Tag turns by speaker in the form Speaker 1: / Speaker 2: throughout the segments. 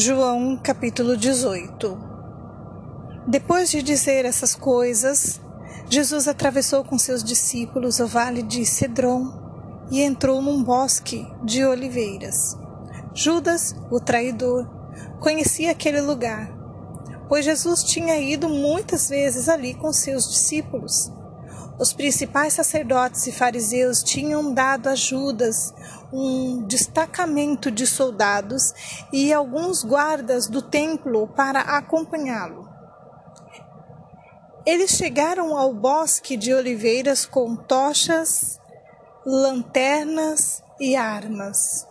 Speaker 1: João capítulo 18 Depois de dizer essas coisas, Jesus atravessou com seus discípulos o vale de Cedron e entrou num bosque de oliveiras. Judas, o traidor, conhecia aquele lugar, pois Jesus tinha ido muitas vezes ali com seus discípulos. Os principais sacerdotes e fariseus tinham dado a Judas um destacamento de soldados e alguns guardas do templo para acompanhá-lo. Eles chegaram ao bosque de oliveiras com tochas, lanternas e armas.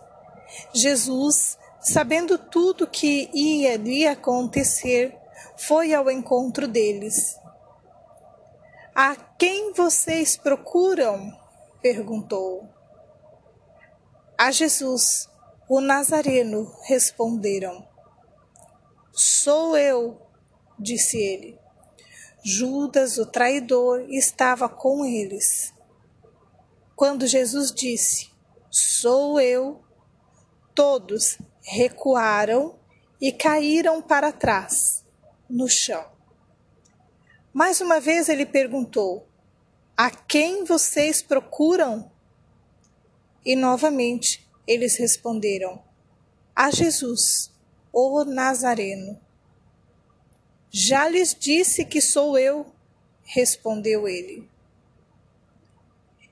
Speaker 1: Jesus, sabendo tudo que ia lhe acontecer, foi ao encontro deles a quem vocês procuram? perguntou. A Jesus, o Nazareno, responderam. Sou eu, disse ele. Judas, o traidor, estava com eles. Quando Jesus disse: Sou eu, todos recuaram e caíram para trás, no chão. Mais uma vez ele perguntou: A quem vocês procuram? E novamente eles responderam: A Jesus, o Nazareno. Já lhes disse que sou eu, respondeu ele.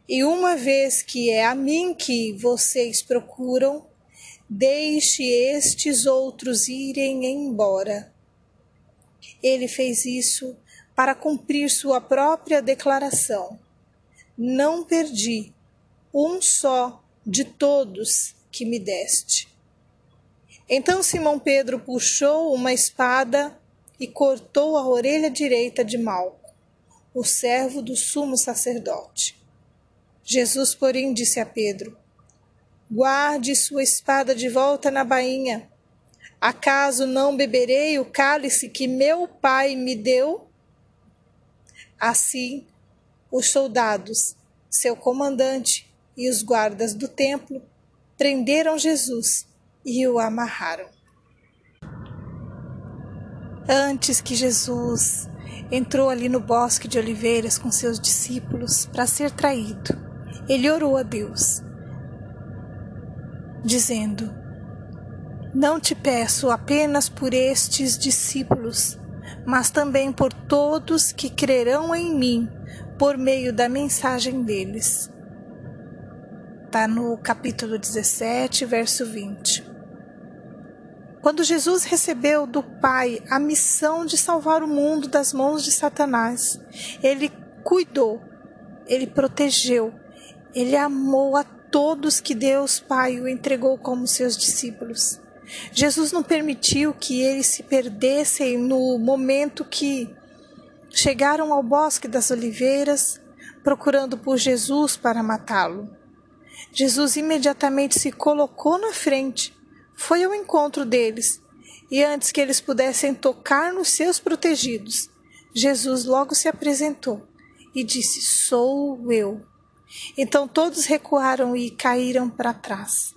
Speaker 1: E uma vez que é a mim que vocês procuram, deixe estes outros irem embora. Ele fez isso para cumprir sua própria declaração. Não perdi um só de todos que me deste. Então Simão Pedro puxou uma espada e cortou a orelha direita de Malco, o servo do sumo sacerdote. Jesus, porém, disse a Pedro: Guarde sua espada de volta na bainha. Acaso não beberei o cálice que meu pai me deu? Assim, os soldados, seu comandante e os guardas do templo prenderam Jesus e o amarraram. Antes que Jesus entrou ali no bosque de oliveiras com seus discípulos para ser traído, ele orou a Deus, dizendo: Não te peço apenas por estes discípulos, mas também por todos que crerão em mim por meio da mensagem deles. Está no capítulo 17, verso 20. Quando Jesus recebeu do Pai a missão de salvar o mundo das mãos de Satanás, ele cuidou, ele protegeu, ele amou a todos que Deus Pai o entregou como seus discípulos. Jesus não permitiu que eles se perdessem no momento que chegaram ao bosque das oliveiras, procurando por Jesus para matá-lo. Jesus imediatamente se colocou na frente, foi ao encontro deles, e antes que eles pudessem tocar nos seus protegidos, Jesus logo se apresentou e disse: Sou eu. Então todos recuaram e caíram para trás.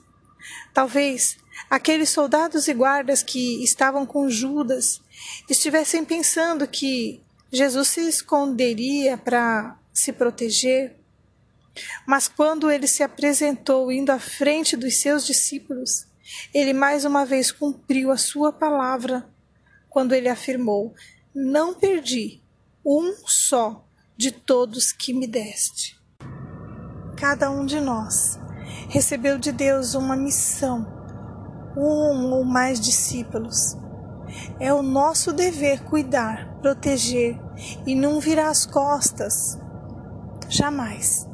Speaker 1: Talvez aqueles soldados e guardas que estavam com Judas estivessem pensando que Jesus se esconderia para se proteger. Mas quando ele se apresentou indo à frente dos seus discípulos, ele mais uma vez cumpriu a sua palavra quando ele afirmou: Não perdi um só de todos que me deste. Cada um de nós recebeu de Deus uma missão um ou mais discípulos. É o nosso dever cuidar, proteger e não virar as costas. Jamais.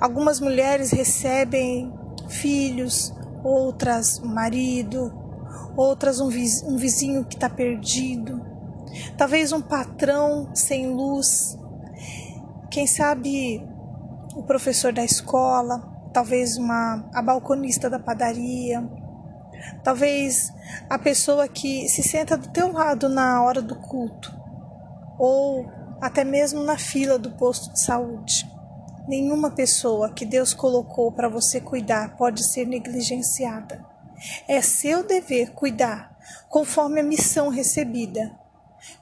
Speaker 1: Algumas mulheres recebem filhos, outras marido, outras um vizinho que está perdido, talvez um patrão sem luz, quem sabe o professor da escola, talvez uma a balconista da padaria, Talvez a pessoa que se senta do teu lado na hora do culto, ou até mesmo na fila do posto de saúde. Nenhuma pessoa que Deus colocou para você cuidar pode ser negligenciada. É seu dever cuidar, conforme a missão recebida.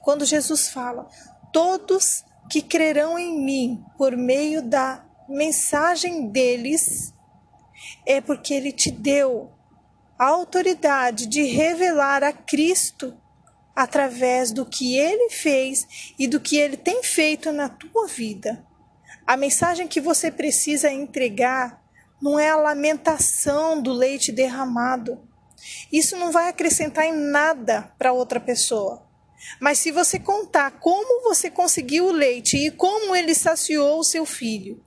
Speaker 1: Quando Jesus fala: Todos que crerão em mim por meio da mensagem deles, é porque ele te deu a autoridade de revelar a Cristo através do que ele fez e do que ele tem feito na tua vida. A mensagem que você precisa entregar não é a lamentação do leite derramado. Isso não vai acrescentar em nada para outra pessoa. Mas se você contar como você conseguiu o leite e como ele saciou o seu filho,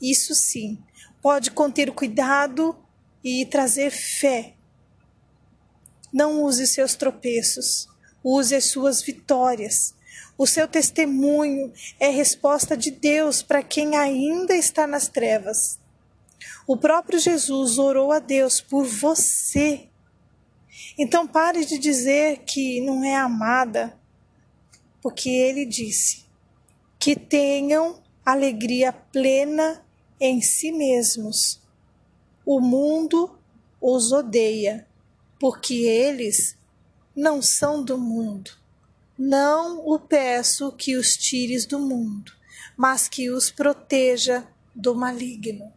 Speaker 1: isso sim pode conter cuidado e trazer fé. Não use seus tropeços, use as suas vitórias. O seu testemunho é resposta de Deus para quem ainda está nas trevas. O próprio Jesus orou a Deus por você. Então pare de dizer que não é amada, porque ele disse que tenham alegria plena em si mesmos. O mundo os odeia, porque eles não são do mundo. Não o peço que os tires do mundo, mas que os proteja do maligno.